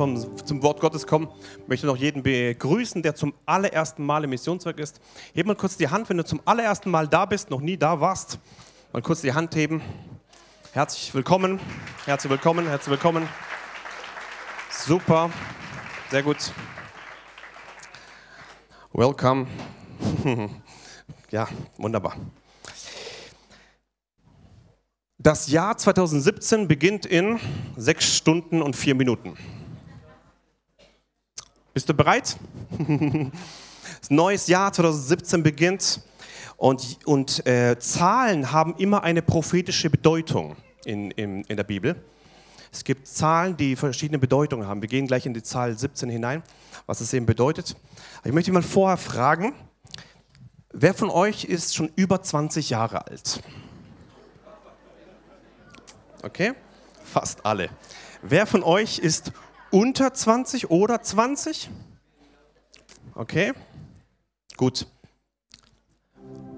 vom, zum Wort Gottes kommen, möchte noch jeden begrüßen, der zum allerersten Mal im Missionswerk ist. Heb mal kurz die Hand, wenn du zum allerersten Mal da bist, noch nie da warst. Mal kurz die Hand heben. Herzlich willkommen, herzlich willkommen, herzlich willkommen. Super, sehr gut. Welcome. ja, wunderbar. Das Jahr 2017 beginnt in sechs Stunden und vier Minuten. Bist du bereit? Das neues Jahr 2017 beginnt und, und äh, Zahlen haben immer eine prophetische Bedeutung in, in, in der Bibel. Es gibt Zahlen, die verschiedene Bedeutungen haben. Wir gehen gleich in die Zahl 17 hinein, was es eben bedeutet. Ich möchte mal vorher fragen, wer von euch ist schon über 20 Jahre alt? Okay, fast alle. Wer von euch ist unter 20 oder 20? Okay, gut.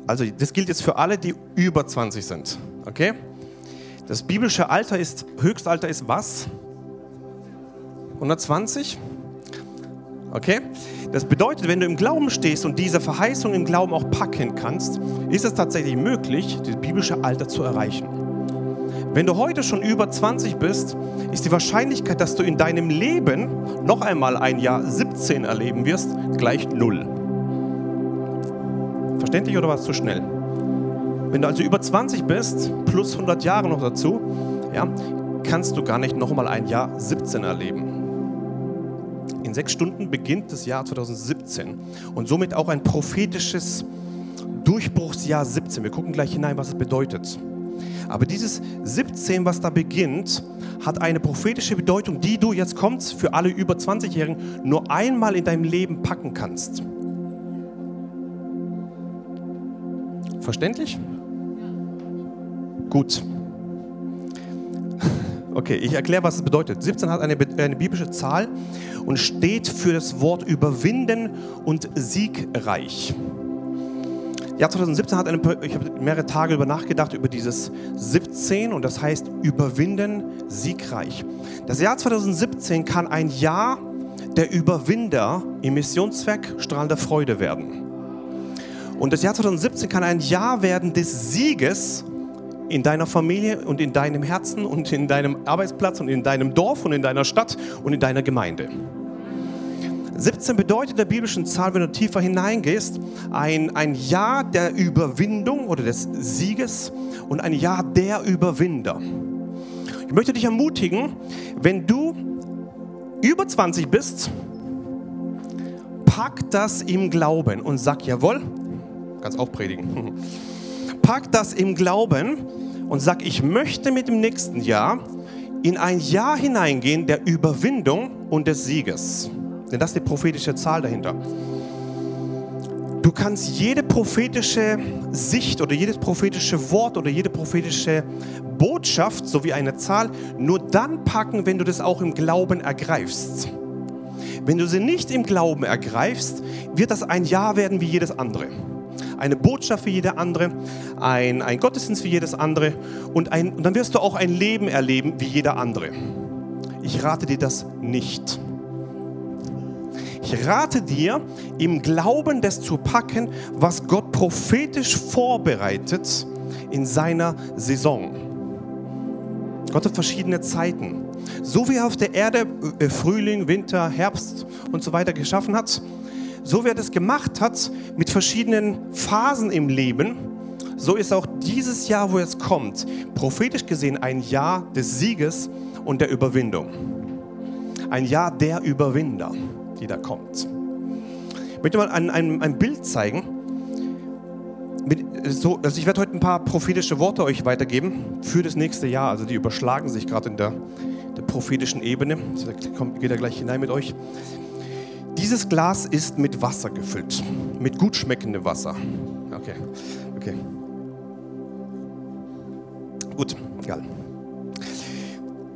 Also das gilt jetzt für alle, die über 20 sind. Okay? Das biblische Alter ist, Höchstalter ist was? 120? Okay? Das bedeutet, wenn du im Glauben stehst und diese Verheißung im Glauben auch packen kannst, ist es tatsächlich möglich, das biblische Alter zu erreichen. Wenn du heute schon über 20 bist, ist die Wahrscheinlichkeit, dass du in deinem Leben noch einmal ein Jahr 17 erleben wirst, gleich null. Verständlich oder war es zu schnell? Wenn du also über 20 bist, plus 100 Jahre noch dazu, ja, kannst du gar nicht noch mal ein Jahr 17 erleben. In sechs Stunden beginnt das Jahr 2017 und somit auch ein prophetisches Durchbruchsjahr 17. Wir gucken gleich hinein, was es bedeutet. Aber dieses 17, was da beginnt, hat eine prophetische Bedeutung, die du jetzt kommst für alle über 20-Jährigen nur einmal in deinem Leben packen kannst. Verständlich? Gut. Okay, ich erkläre, was es bedeutet. 17 hat eine, eine, biblische Zahl und steht für das Wort überwinden und siegreich. Jahr 2017 hat eine, ich habe mehrere Tage über nachgedacht über dieses 17 und das heißt überwinden, siegreich. Das Jahr 2017 kann ein Jahr der Überwinder im Missionswerk strahlender Freude werden. Und das Jahr 2017 kann ein Jahr werden des Sieges in deiner Familie und in deinem Herzen und in deinem Arbeitsplatz und in deinem Dorf und in deiner Stadt und in deiner Gemeinde. 17 bedeutet der biblischen Zahl, wenn du tiefer hineingehst, ein, ein Jahr der Überwindung oder des Sieges und ein Jahr der Überwinder. Ich möchte dich ermutigen, wenn du über 20 bist, pack das im Glauben und sag jawohl, kannst auch predigen. Pack das im Glauben und sag, ich möchte mit dem nächsten Jahr in ein Jahr hineingehen der Überwindung und des Sieges. Denn das ist die prophetische Zahl dahinter. Du kannst jede prophetische Sicht oder jedes prophetische Wort oder jede prophetische Botschaft sowie eine Zahl nur dann packen, wenn du das auch im Glauben ergreifst. Wenn du sie nicht im Glauben ergreifst, wird das ein Jahr werden wie jedes andere. Eine Botschaft wie jede andere, ein, ein Gottesdienst wie jedes andere und, ein, und dann wirst du auch ein Leben erleben wie jeder andere. Ich rate dir das nicht. Ich rate dir, im Glauben das zu packen, was Gott prophetisch vorbereitet in seiner Saison. Gott hat verschiedene Zeiten. So wie er auf der Erde äh, Frühling, Winter, Herbst und so weiter geschaffen hat, so wie er das gemacht hat mit verschiedenen Phasen im Leben, so ist auch dieses Jahr, wo es kommt, prophetisch gesehen ein Jahr des Sieges und der Überwindung. Ein Jahr der Überwinder die da kommt. Ich möchte mal ein, ein, ein Bild zeigen. Mit, so, also ich werde heute ein paar prophetische Worte euch weitergeben für das nächste Jahr. Also die überschlagen sich gerade in der, der prophetischen Ebene. Ich gehe da gleich hinein mit euch. Dieses Glas ist mit Wasser gefüllt, mit gut schmeckendem Wasser. Okay, okay. Gut, egal.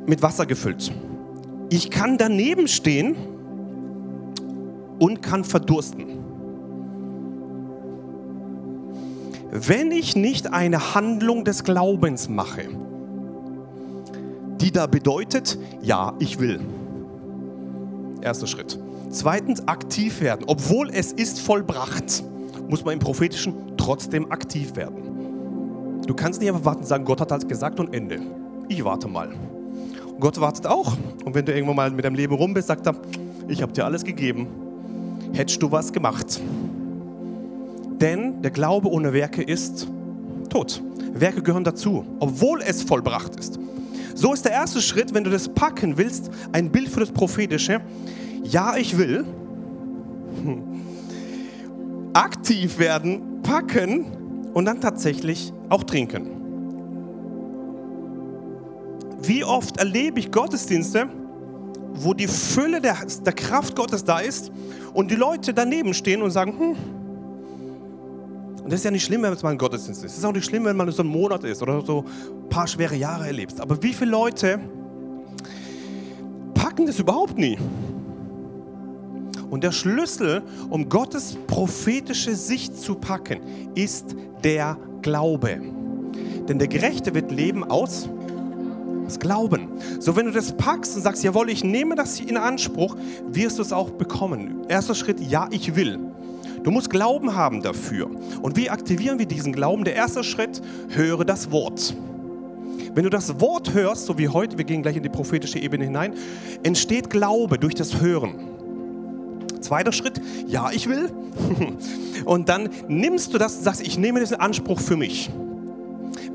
Mit Wasser gefüllt. Ich kann daneben stehen und kann verdursten. wenn ich nicht eine Handlung des Glaubens mache, die da bedeutet, ja, ich will. Erster Schritt. Zweitens, aktiv werden. Obwohl es ist vollbracht, muss man im Prophetischen trotzdem aktiv werden. Du kannst nicht einfach warten und sagen, Gott hat halt gesagt und Ende. Ich warte mal. Gott wartet auch. Und wenn du irgendwann mal mit deinem Leben rum bist, sagt er, ich habe dir alles gegeben. Hättest du was gemacht? Denn der Glaube ohne Werke ist tot. Werke gehören dazu, obwohl es vollbracht ist. So ist der erste Schritt, wenn du das packen willst, ein Bild für das Prophetische. Ja, ich will. Aktiv werden, packen und dann tatsächlich auch trinken. Wie oft erlebe ich Gottesdienste, wo die Fülle der, der Kraft Gottes da ist und die Leute daneben stehen und sagen, hm, und das ist ja nicht schlimm, wenn es mal ein Gottesdienst ist. Es ist auch nicht schlimm, wenn man so einen Monat ist oder so ein paar schwere Jahre erlebst. Aber wie viele Leute packen das überhaupt nie? Und der Schlüssel, um Gottes prophetische Sicht zu packen, ist der Glaube. Denn der Gerechte wird leben aus das Glauben. So, wenn du das packst und sagst, jawohl, ich nehme das in Anspruch, wirst du es auch bekommen. Erster Schritt, ja, ich will. Du musst Glauben haben dafür. Und wie aktivieren wir diesen Glauben? Der erste Schritt, höre das Wort. Wenn du das Wort hörst, so wie heute, wir gehen gleich in die prophetische Ebene hinein, entsteht Glaube durch das Hören. Zweiter Schritt, ja, ich will. Und dann nimmst du das und sagst, ich nehme das in Anspruch für mich.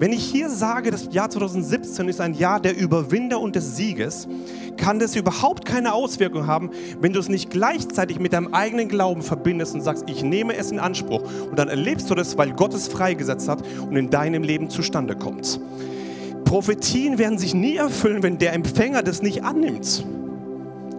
Wenn ich hier sage, das Jahr 2017 ist ein Jahr der Überwinder und des Sieges, kann das überhaupt keine Auswirkung haben, wenn du es nicht gleichzeitig mit deinem eigenen Glauben verbindest und sagst, ich nehme es in Anspruch. Und dann erlebst du das, weil Gott es freigesetzt hat und in deinem Leben zustande kommt. Prophetien werden sich nie erfüllen, wenn der Empfänger das nicht annimmt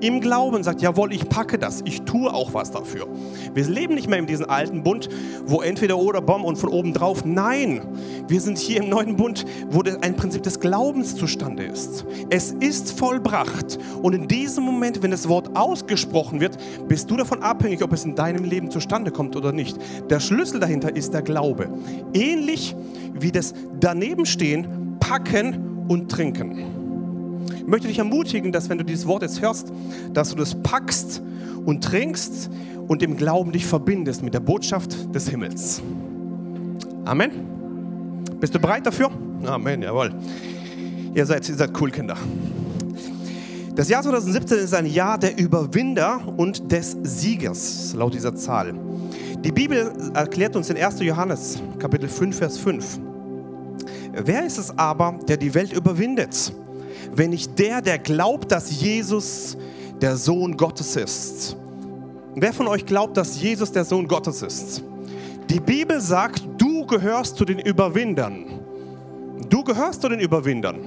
im Glauben sagt, jawohl, ich packe das, ich tue auch was dafür. Wir leben nicht mehr in diesem alten Bund, wo entweder oder Baum und von oben drauf. Nein, wir sind hier im neuen Bund, wo ein Prinzip des Glaubens zustande ist. Es ist vollbracht und in diesem Moment, wenn das Wort ausgesprochen wird, bist du davon abhängig, ob es in deinem Leben zustande kommt oder nicht. Der Schlüssel dahinter ist der Glaube. Ähnlich wie das Danebenstehen, packen und trinken. Ich möchte dich ermutigen, dass wenn du dieses Wort jetzt hörst, dass du das packst und trinkst und im Glauben dich verbindest mit der Botschaft des Himmels. Amen. Bist du bereit dafür? Amen, jawohl. Ihr seid, ihr seid cool, Kinder. Das Jahr 2017 ist ein Jahr der Überwinder und des Siegers, laut dieser Zahl. Die Bibel erklärt uns in 1. Johannes, Kapitel 5, Vers 5. Wer ist es aber, der die Welt überwindet? Wenn nicht der, der glaubt, dass Jesus der Sohn Gottes ist. Wer von euch glaubt, dass Jesus der Sohn Gottes ist? Die Bibel sagt, du gehörst zu den Überwindern. Du gehörst zu den Überwindern.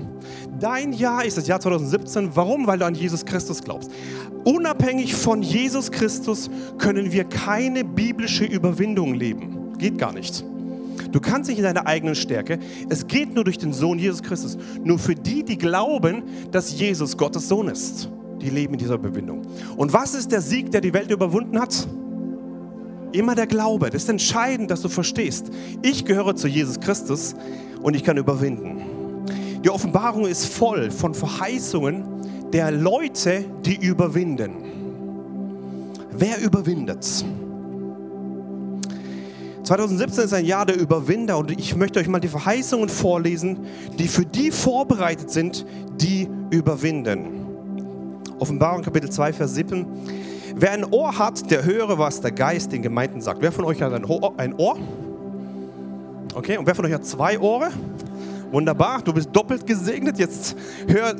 Dein Jahr ist das Jahr 2017. Warum? Weil du an Jesus Christus glaubst. Unabhängig von Jesus Christus können wir keine biblische Überwindung leben. Geht gar nicht. Du kannst nicht in deiner eigenen Stärke. Es geht nur durch den Sohn Jesus Christus. Nur für die, die glauben, dass Jesus Gottes Sohn ist. Die leben in dieser Überwindung. Und was ist der Sieg, der die Welt überwunden hat? Immer der Glaube. Das ist entscheidend, dass du verstehst. Ich gehöre zu Jesus Christus und ich kann überwinden. Die Offenbarung ist voll von Verheißungen der Leute, die überwinden. Wer überwindet? 2017 ist ein Jahr der Überwinder und ich möchte euch mal die Verheißungen vorlesen, die für die vorbereitet sind, die überwinden. Offenbarung Kapitel 2, Vers 7. Wer ein Ohr hat, der höre, was der Geist den Gemeinden sagt. Wer von euch hat ein Ohr? Okay, und wer von euch hat zwei Ohren? Wunderbar, du bist doppelt gesegnet. Jetzt hör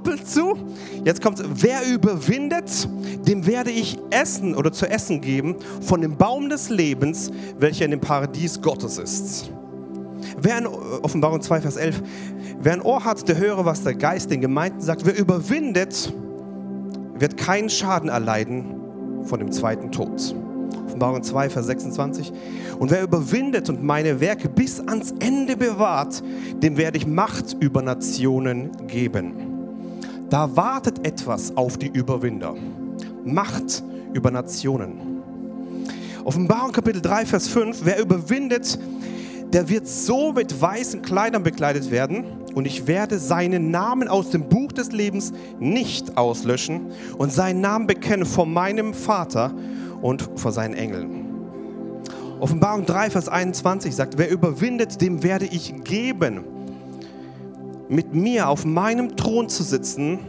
doppelt zu. Jetzt kommt wer überwindet, dem werde ich essen oder zu essen geben von dem Baum des Lebens, welcher in dem Paradies Gottes ist. Wer in Offenbarung 2, Vers 11, wer ein Ohr hat, der höre, was der Geist den Gemeinden sagt. Wer überwindet, wird keinen Schaden erleiden von dem zweiten Tod. Offenbarung 2, Vers 26. Und wer überwindet und meine Werke bis ans Ende bewahrt, dem werde ich Macht über Nationen geben. Da wartet etwas auf die Überwinder. Macht über Nationen. Offenbarung Kapitel 3, Vers 5. Wer überwindet, der wird so mit weißen Kleidern bekleidet werden und ich werde seinen Namen aus dem Buch des Lebens nicht auslöschen und seinen Namen bekennen vor meinem Vater und vor seinen Engeln. Offenbarung 3, Vers 21 sagt, wer überwindet, dem werde ich geben, mit mir auf meinem Thron zu sitzen,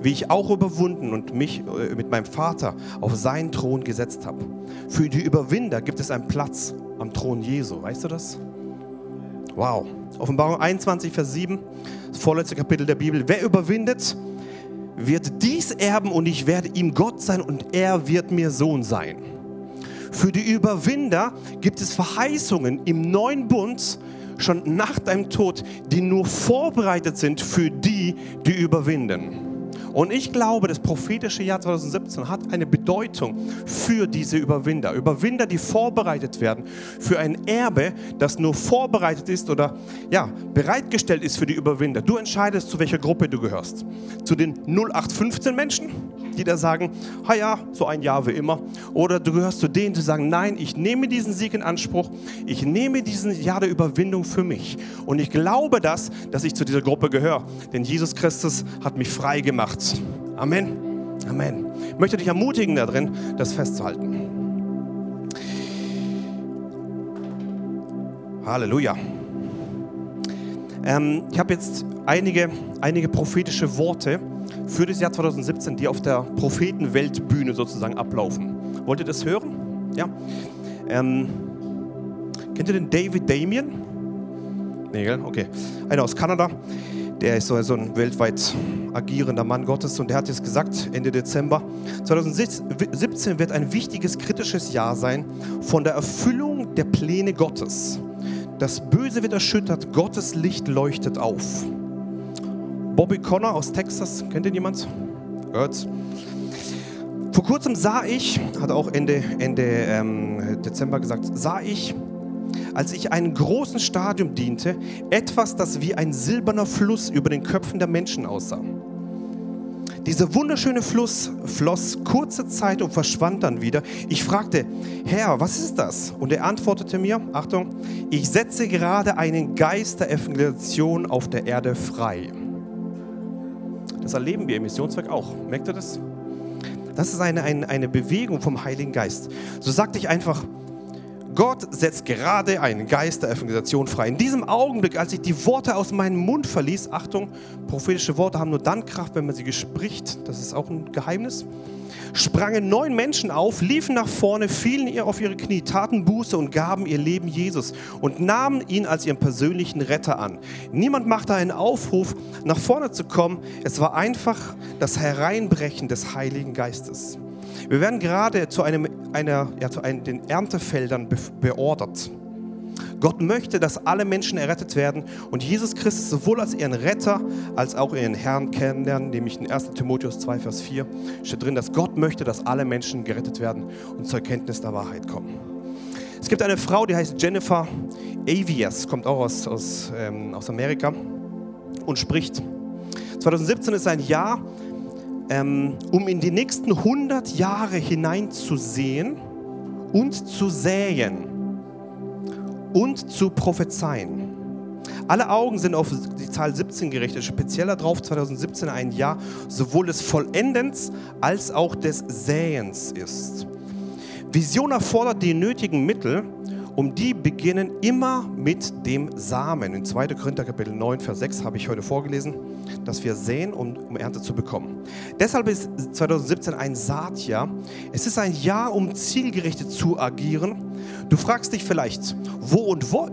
wie ich auch überwunden und mich äh, mit meinem Vater auf seinen Thron gesetzt habe. Für die Überwinder gibt es einen Platz am Thron Jesu. Weißt du das? Wow. Offenbarung 21, Vers 7, das vorletzte Kapitel der Bibel. Wer überwindet, wird dies erben und ich werde ihm Gott sein und er wird mir Sohn sein. Für die Überwinder gibt es Verheißungen im neuen Bund schon nach deinem Tod, die nur vorbereitet sind für die, die überwinden. Und ich glaube, das prophetische Jahr 2017 hat eine Bedeutung für diese Überwinder. Überwinder, die vorbereitet werden für ein Erbe, das nur vorbereitet ist oder ja, bereitgestellt ist für die Überwinder. Du entscheidest, zu welcher Gruppe du gehörst. Zu den 0815 Menschen, die da sagen, ha ja, so ein Jahr wie immer. Oder du gehörst zu denen, die sagen, nein, ich nehme diesen Sieg in Anspruch. Ich nehme diesen Jahr der Überwindung für mich. Und ich glaube das, dass ich zu dieser Gruppe gehöre. Denn Jesus Christus hat mich frei gemacht. Amen. Amen. Ich möchte dich ermutigen darin, das festzuhalten. Halleluja. Ähm, ich habe jetzt einige, einige prophetische Worte für das Jahr 2017, die auf der Prophetenweltbühne sozusagen ablaufen. Wollt ihr das hören? Ja. Ähm, kennt ihr den David Damien? Nee, gell? Okay. Einer aus Kanada. Der ist so ein weltweit agierender Mann Gottes und der hat jetzt gesagt, Ende Dezember 2017 wird ein wichtiges kritisches Jahr sein von der Erfüllung der Pläne Gottes. Das Böse wird erschüttert, Gottes Licht leuchtet auf. Bobby Connor aus Texas, kennt ihn jemand? Hört's? Vor kurzem sah ich, hat auch Ende, Ende ähm, Dezember gesagt, sah ich als ich einem großen Stadium diente, etwas, das wie ein silberner Fluss über den Köpfen der Menschen aussah. Dieser wunderschöne Fluss floss kurze Zeit und verschwand dann wieder. Ich fragte, Herr, was ist das? Und er antwortete mir, Achtung, ich setze gerade einen Geist der Evangelisation auf der Erde frei. Das erleben wir im Missionswerk auch. Merkt ihr das? Das ist eine, eine, eine Bewegung vom Heiligen Geist. So sagte ich einfach, Gott setzt gerade einen Geist der Evangelisation frei. In diesem Augenblick, als ich die Worte aus meinem Mund verließ, Achtung, prophetische Worte haben nur dann Kraft, wenn man sie gespricht, das ist auch ein Geheimnis, sprangen neun Menschen auf, liefen nach vorne, fielen ihr auf ihre Knie, taten Buße und gaben ihr Leben Jesus und nahmen ihn als ihren persönlichen Retter an. Niemand machte einen Aufruf, nach vorne zu kommen. Es war einfach das Hereinbrechen des Heiligen Geistes. Wir werden gerade zu, einem, einer, ja, zu einem, den Erntefeldern be beordert. Gott möchte, dass alle Menschen errettet werden und Jesus Christus sowohl als ihren Retter als auch ihren Herrn kennenlernen, nämlich in 1 Timotheus 2, Vers 4 steht drin, dass Gott möchte, dass alle Menschen gerettet werden und zur Erkenntnis der Wahrheit kommen. Es gibt eine Frau, die heißt Jennifer Avias, kommt auch aus, aus, ähm, aus Amerika und spricht. 2017 ist ein Jahr, ähm, um in die nächsten 100 Jahre hineinzusehen und zu säen und zu prophezeien. Alle Augen sind auf die Zahl 17 gerichtet, speziell darauf 2017 ein Jahr sowohl des Vollendens als auch des Säens ist. Vision erfordert die nötigen Mittel, um die beginnen immer mit dem Samen. In 2. Korinther Kapitel 9, Vers 6 habe ich heute vorgelesen, dass wir säen, um, um Ernte zu bekommen. Deshalb ist 2017 ein Saatjahr. Es ist ein Jahr, um zielgerichtet zu agieren. Du fragst dich vielleicht, wo und, wo,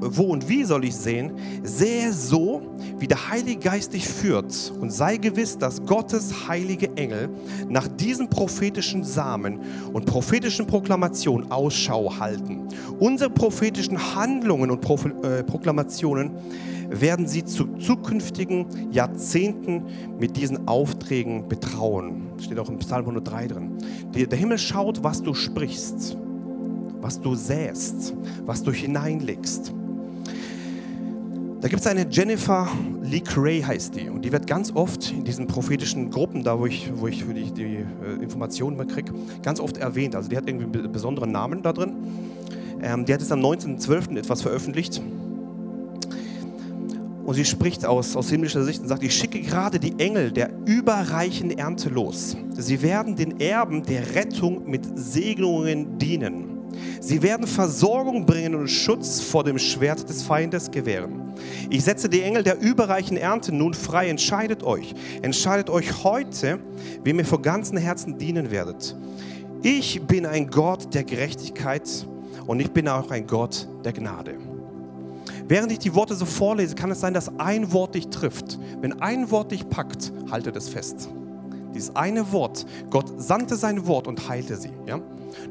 wo und wie soll ich sehen? Sehe so, wie der Heilige Geist dich führt und sei gewiss, dass Gottes heilige Engel nach diesen prophetischen Samen und prophetischen Proklamationen Ausschau halten. Unsere prophetischen Handlungen und Pro äh, Proklamationen werden sie zu zukünftigen Jahrzehnten mit diesen Aufträgen betrauen. Steht auch im Psalm 103 drin. Der Himmel schaut, was du sprichst, was du säst, was du hineinlegst. Da gibt es eine Jennifer Lee Cray heißt die und die wird ganz oft in diesen prophetischen Gruppen, da wo ich, wo ich die, die äh, Informationen kriege, ganz oft erwähnt. Also die hat irgendwie einen besonderen Namen da drin. Ähm, die hat es am 19.12. etwas veröffentlicht. Und sie spricht aus, aus himmlischer Sicht und sagt, ich schicke gerade die Engel der überreichen Ernte los. Sie werden den Erben der Rettung mit Segnungen dienen. Sie werden Versorgung bringen und Schutz vor dem Schwert des Feindes gewähren. Ich setze die Engel der überreichen Ernte nun frei. Entscheidet euch. Entscheidet euch heute, wem ihr von ganzem Herzen dienen werdet. Ich bin ein Gott der Gerechtigkeit und ich bin auch ein Gott der Gnade. Während ich die Worte so vorlese, kann es sein, dass ein Wort dich trifft. Wenn ein Wort dich packt, halte das fest. Dieses eine Wort, Gott sandte sein Wort und heilte sie. Ja?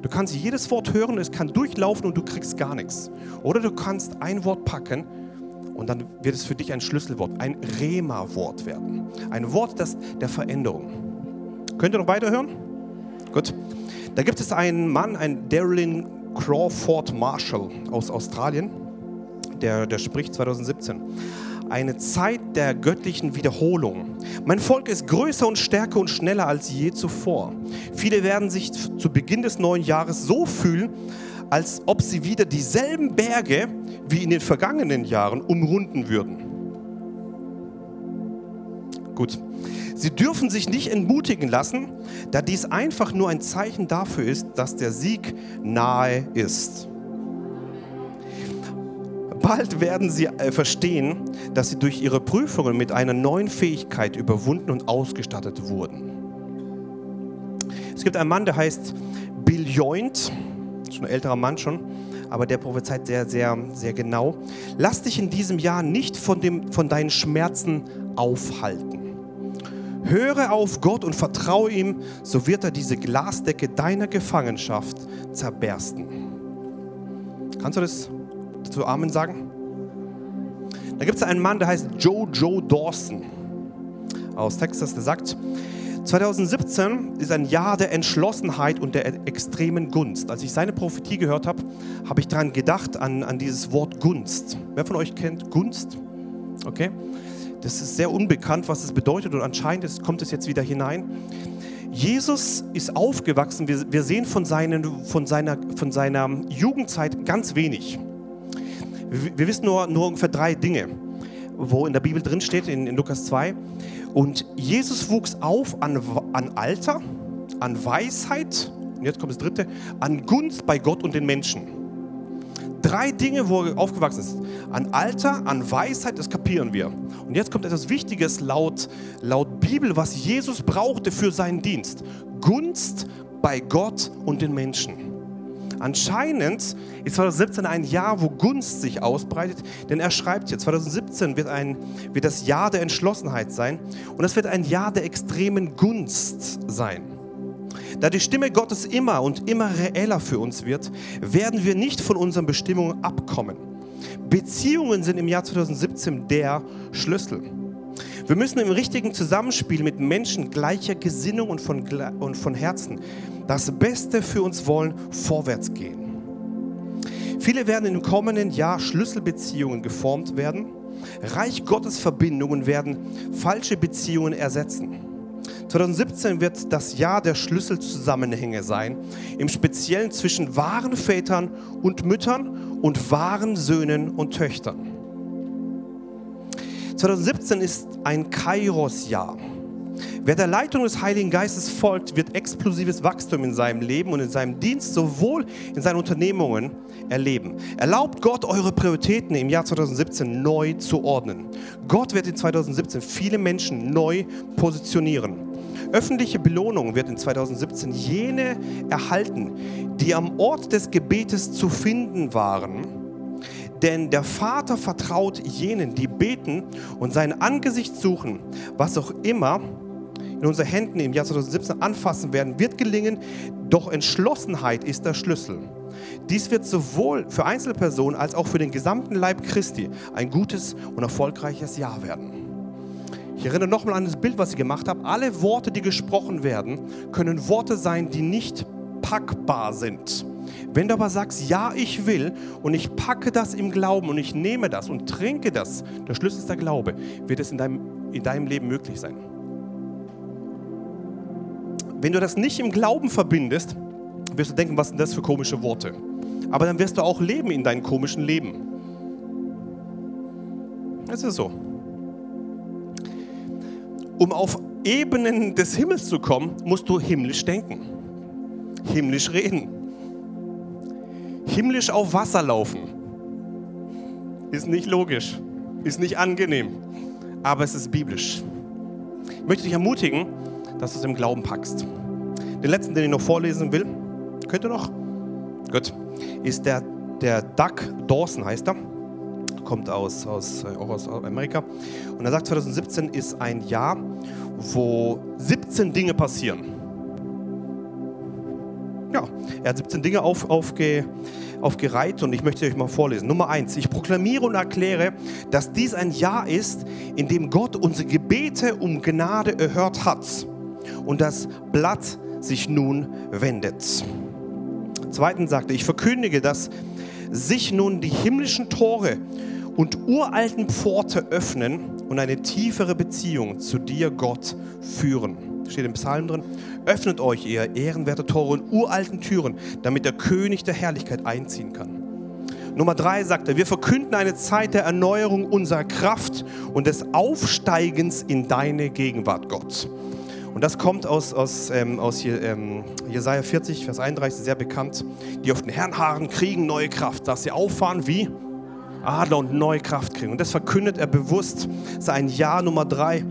Du kannst jedes Wort hören, es kann durchlaufen und du kriegst gar nichts. Oder du kannst ein Wort packen und dann wird es für dich ein Schlüsselwort, ein Rema-Wort werden. Ein Wort das, der Veränderung. Könnt ihr noch weiterhören? Gut. Da gibt es einen Mann, ein Darylin Crawford Marshall aus Australien, der, der spricht 2017 eine Zeit der göttlichen Wiederholung. Mein Volk ist größer und stärker und schneller als je zuvor. Viele werden sich zu Beginn des neuen Jahres so fühlen, als ob sie wieder dieselben Berge wie in den vergangenen Jahren umrunden würden. Gut. Sie dürfen sich nicht entmutigen lassen, da dies einfach nur ein Zeichen dafür ist, dass der Sieg nahe ist. Bald werden sie äh, verstehen, dass sie durch ihre Prüfungen mit einer neuen Fähigkeit überwunden und ausgestattet wurden. Es gibt einen Mann, der heißt Bill Joint, schon ein älterer Mann schon, aber der prophezeit sehr, sehr, sehr genau. Lass dich in diesem Jahr nicht von, dem, von deinen Schmerzen aufhalten. Höre auf Gott und vertraue ihm, so wird er diese Glasdecke deiner Gefangenschaft zerbersten. Kannst du das zu Amen sagen? Da gibt es einen Mann, der heißt Joe Joe Dawson aus Texas, der sagt, 2017 ist ein Jahr der Entschlossenheit und der extremen Gunst. Als ich seine Prophetie gehört habe, habe ich daran gedacht, an, an dieses Wort Gunst. Wer von euch kennt Gunst? Okay. Das ist sehr unbekannt, was es bedeutet und anscheinend kommt es jetzt wieder hinein. Jesus ist aufgewachsen, wir, wir sehen von, seinen, von, seiner, von seiner Jugendzeit ganz wenig. Wir wissen nur, nur ungefähr drei Dinge, wo in der Bibel drin steht, in, in Lukas 2. Und Jesus wuchs auf an, an Alter, an Weisheit, und jetzt kommt das dritte, an Gunst bei Gott und den Menschen. Drei Dinge, wo er aufgewachsen ist. An Alter, an Weisheit, das kapieren wir. Und jetzt kommt etwas Wichtiges laut, laut Bibel, was Jesus brauchte für seinen Dienst. Gunst bei Gott und den Menschen. Anscheinend ist 2017 ein Jahr, wo Gunst sich ausbreitet, denn er schreibt hier, 2017 wird, ein, wird das Jahr der Entschlossenheit sein und es wird ein Jahr der extremen Gunst sein. Da die Stimme Gottes immer und immer reeller für uns wird, werden wir nicht von unseren Bestimmungen abkommen. Beziehungen sind im Jahr 2017 der Schlüssel. Wir müssen im richtigen Zusammenspiel mit Menschen gleicher Gesinnung und von, und von Herzen das Beste für uns wollen, vorwärts gehen. Viele werden im kommenden Jahr Schlüsselbeziehungen geformt werden. Reich Gottes Verbindungen werden falsche Beziehungen ersetzen. 2017 wird das Jahr der Schlüsselzusammenhänge sein, im Speziellen zwischen wahren Vätern und Müttern und wahren Söhnen und Töchtern. 2017 ist ein Kairos-Jahr. Wer der Leitung des Heiligen Geistes folgt, wird explosives Wachstum in seinem Leben und in seinem Dienst sowohl in seinen Unternehmungen erleben. Erlaubt Gott, eure Prioritäten im Jahr 2017 neu zu ordnen. Gott wird in 2017 viele Menschen neu positionieren. Öffentliche Belohnung wird in 2017 jene erhalten, die am Ort des Gebetes zu finden waren denn der Vater vertraut jenen, die beten und sein Angesicht suchen, was auch immer in unseren Händen im Jahr 2017 anfassen werden, wird gelingen, doch Entschlossenheit ist der Schlüssel. Dies wird sowohl für Einzelpersonen als auch für den gesamten Leib Christi ein gutes und erfolgreiches Jahr werden. Ich erinnere nochmal an das Bild, was ich gemacht habe. Alle Worte, die gesprochen werden, können Worte sein, die nicht packbar sind. Wenn du aber sagst, ja, ich will und ich packe das im Glauben und ich nehme das und trinke das, der Schlüssel ist der Glaube, wird es in deinem, in deinem Leben möglich sein. Wenn du das nicht im Glauben verbindest, wirst du denken, was sind das für komische Worte? Aber dann wirst du auch leben in deinem komischen Leben. Es ist so. Um auf Ebenen des Himmels zu kommen, musst du himmlisch denken, himmlisch reden, himmlisch auf Wasser laufen. Ist nicht logisch, ist nicht angenehm, aber es ist biblisch. Ich möchte dich ermutigen, dass du es im Glauben packst. Den letzten, den ich noch vorlesen will, könnt ihr noch? Gut, ist der, der Doug Dawson, heißt er kommt aus, aus, äh, auch aus Amerika. Und er sagt, 2017 ist ein Jahr, wo 17 Dinge passieren. Ja, er hat 17 Dinge auf, aufge, aufgereiht und ich möchte euch mal vorlesen. Nummer eins: Ich proklamiere und erkläre, dass dies ein Jahr ist, in dem Gott unsere Gebete um Gnade erhört hat und das Blatt sich nun wendet. Zweitens sagte ich verkündige, dass sich nun die himmlischen Tore und uralten Pforte öffnen und eine tiefere Beziehung zu dir, Gott, führen. Steht im Psalm drin. Öffnet euch, ihr ehrenwerte Tore und uralten Türen, damit der König der Herrlichkeit einziehen kann. Nummer drei sagt er, wir verkünden eine Zeit der Erneuerung unserer Kraft und des Aufsteigens in deine Gegenwart, Gott. Und das kommt aus, aus, ähm, aus ähm, Jesaja 40, Vers 31, sehr bekannt. Die auf den Herrn harren, kriegen neue Kraft, dass sie auffahren wie Adler und neue Kraft kriegen. Und das verkündet er bewusst. sein Jahr Nummer drei,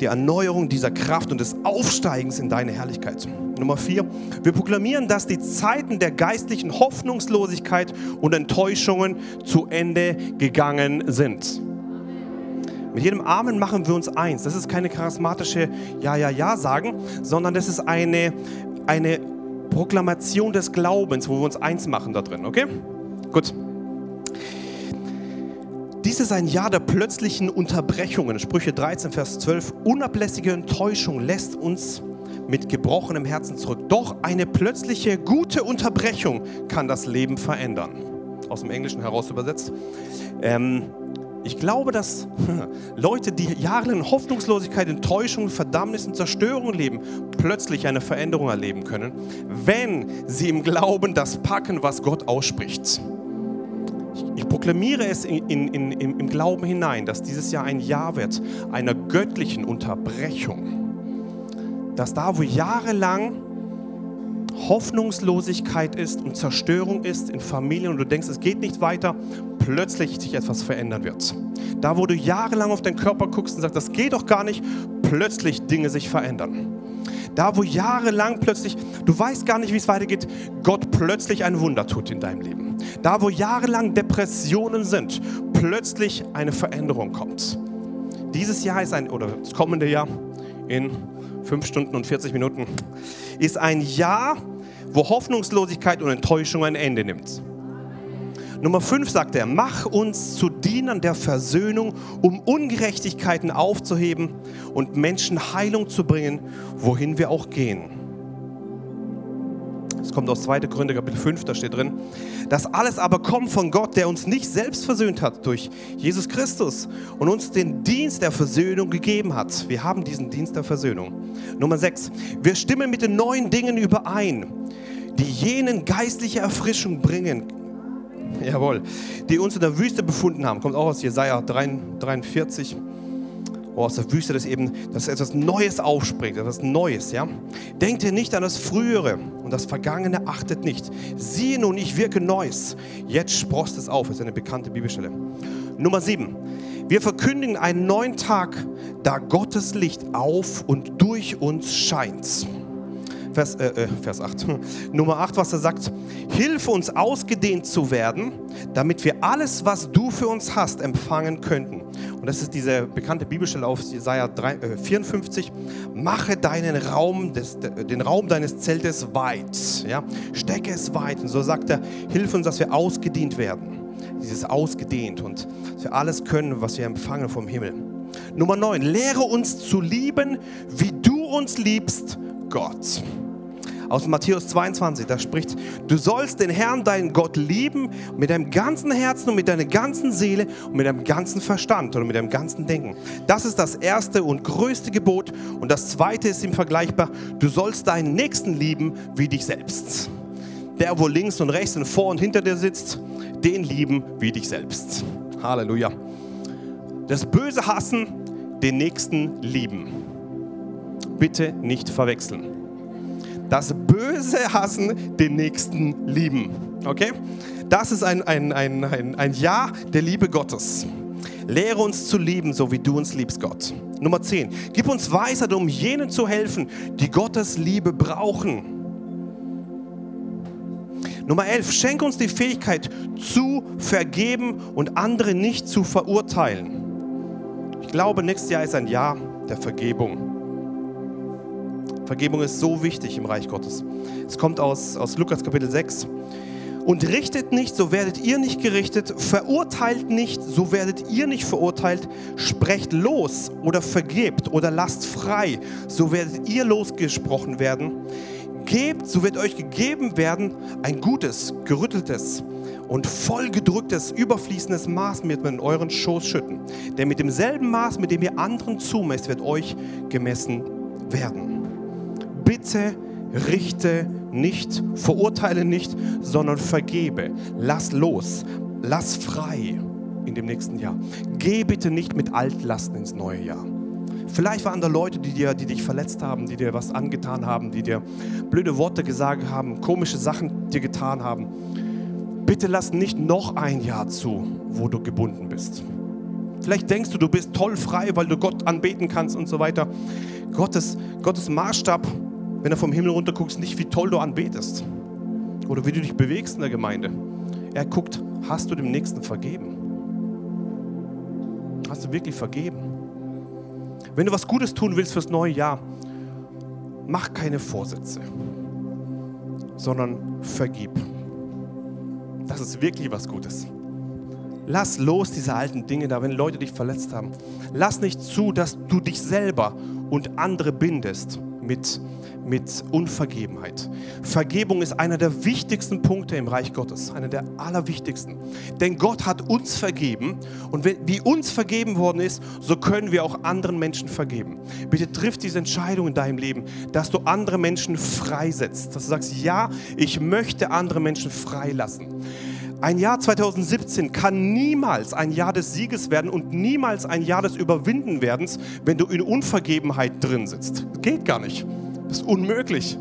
die Erneuerung dieser Kraft und des Aufsteigens in deine Herrlichkeit. Nummer vier, wir proklamieren, dass die Zeiten der geistlichen Hoffnungslosigkeit und Enttäuschungen zu Ende gegangen sind. Mit jedem Amen machen wir uns eins. Das ist keine charismatische Ja, ja, ja sagen, sondern das ist eine, eine Proklamation des Glaubens, wo wir uns eins machen da drin, okay? Gut. Dies ist ein Jahr der plötzlichen Unterbrechungen. Sprüche 13, Vers 12. Unablässige Enttäuschung lässt uns mit gebrochenem Herzen zurück. Doch eine plötzliche gute Unterbrechung kann das Leben verändern. Aus dem Englischen heraus übersetzt. Ähm, ich glaube, dass Leute, die jahrelang Hoffnungslosigkeit, Enttäuschung, Verdammnis und Zerstörung leben, plötzlich eine Veränderung erleben können, wenn sie im Glauben das packen, was Gott ausspricht. Ich proklamiere es in, in, in, im Glauben hinein, dass dieses Jahr ein Jahr wird einer göttlichen Unterbrechung. Dass da, wo jahrelang Hoffnungslosigkeit ist und Zerstörung ist in Familien und du denkst, es geht nicht weiter, plötzlich sich etwas verändern wird. Da, wo du jahrelang auf deinen Körper guckst und sagst, das geht doch gar nicht, plötzlich Dinge sich verändern. Da, wo jahrelang plötzlich, du weißt gar nicht, wie es weitergeht, Gott plötzlich ein Wunder tut in deinem Leben. Da, wo jahrelang Depressionen sind, plötzlich eine Veränderung kommt. Dieses Jahr ist ein, oder das kommende Jahr in 5 Stunden und 40 Minuten, ist ein Jahr, wo Hoffnungslosigkeit und Enttäuschung ein Ende nimmt. Nummer 5 sagt er, mach uns zu Dienern der Versöhnung, um Ungerechtigkeiten aufzuheben und Menschen Heilung zu bringen, wohin wir auch gehen. Das kommt aus 2. Gründe Kapitel 5, da steht drin. Das alles aber kommt von Gott, der uns nicht selbst versöhnt hat durch Jesus Christus und uns den Dienst der Versöhnung gegeben hat. Wir haben diesen Dienst der Versöhnung. Nummer 6. Wir stimmen mit den neuen Dingen überein, die jenen geistliche Erfrischung bringen Jawohl. Die uns in der Wüste befunden haben. Kommt auch aus Jesaja 43. Oh, aus der Wüste, dass eben, dass etwas Neues aufspringt, etwas Neues, ja. Denkt ihr nicht an das Frühere und das Vergangene achtet nicht. Siehe nun, ich wirke Neues. Jetzt sprost es auf. Das ist eine bekannte Bibelstelle. Nummer 7. Wir verkündigen einen neuen Tag, da Gottes Licht auf und durch uns scheint. Vers, äh, äh Vers 8. Nummer 8, was er sagt, hilf uns ausgedehnt zu werden, damit wir alles, was du für uns hast, empfangen könnten. Und das ist diese bekannte Bibelstelle auf Jesaja 3, äh, 54. Mache deinen Raum, des, den Raum deines Zeltes weit. Ja? Stecke es weit. Und so sagt er, hilf uns, dass wir ausgedehnt werden. Dieses ausgedehnt und dass wir alles können, was wir empfangen vom Himmel. Nummer 9, lehre uns zu lieben, wie du uns liebst, Gott aus Matthäus 22, da spricht, du sollst den Herrn, deinen Gott lieben mit deinem ganzen Herzen und mit deiner ganzen Seele und mit deinem ganzen Verstand oder mit deinem ganzen Denken. Das ist das erste und größte Gebot und das zweite ist ihm vergleichbar, du sollst deinen Nächsten lieben wie dich selbst. der, wo links und rechts und vor und hinter dir sitzt, den lieben wie dich selbst. Halleluja. Das Böse hassen, den Nächsten lieben. Bitte nicht verwechseln. Das Böse hassen, den Nächsten lieben. Okay? Das ist ein, ein, ein, ein, ein Ja der Liebe Gottes. Lehre uns zu lieben, so wie du uns liebst, Gott. Nummer 10. Gib uns Weisheit, um jenen zu helfen, die Gottes Liebe brauchen. Nummer 11. Schenke uns die Fähigkeit zu vergeben und andere nicht zu verurteilen. Ich glaube, nächstes Jahr ist ein Jahr der Vergebung. Vergebung ist so wichtig im Reich Gottes. Es kommt aus, aus Lukas Kapitel 6. Und richtet nicht, so werdet ihr nicht gerichtet. Verurteilt nicht, so werdet ihr nicht verurteilt. Sprecht los oder vergebt oder lasst frei, so werdet ihr losgesprochen werden. Gebt, so wird euch gegeben werden ein gutes, gerütteltes und vollgedrücktes, überfließendes Maß mit in euren Schoß schütten. Denn mit demselben Maß, mit dem ihr anderen zumesst, wird euch gemessen werden. Bitte richte nicht, verurteile nicht, sondern vergebe. Lass los, lass frei in dem nächsten Jahr. Geh bitte nicht mit Altlasten ins neue Jahr. Vielleicht waren da Leute, die, dir, die dich verletzt haben, die dir was angetan haben, die dir blöde Worte gesagt haben, komische Sachen dir getan haben. Bitte lass nicht noch ein Jahr zu, wo du gebunden bist. Vielleicht denkst du, du bist toll frei, weil du Gott anbeten kannst und so weiter. Gottes, Gottes Maßstab wenn du vom Himmel runter guckst, nicht wie toll du anbetest oder wie du dich bewegst in der Gemeinde. Er guckt, hast du dem Nächsten vergeben? Hast du wirklich vergeben? Wenn du was Gutes tun willst fürs neue Jahr, mach keine Vorsätze, sondern vergib. Das ist wirklich was Gutes. Lass los diese alten Dinge da, wenn Leute dich verletzt haben. Lass nicht zu, dass du dich selber und andere bindest mit mit Unvergebenheit. Vergebung ist einer der wichtigsten Punkte im Reich Gottes, einer der allerwichtigsten. Denn Gott hat uns vergeben und wie uns vergeben worden ist, so können wir auch anderen Menschen vergeben. Bitte triff diese Entscheidung in deinem Leben, dass du andere Menschen freisetzt, dass du sagst, ja, ich möchte andere Menschen freilassen. Ein Jahr 2017 kann niemals ein Jahr des Sieges werden und niemals ein Jahr des Überwindenwerdens, wenn du in Unvergebenheit drin sitzt. Geht gar nicht. Ist unmöglich.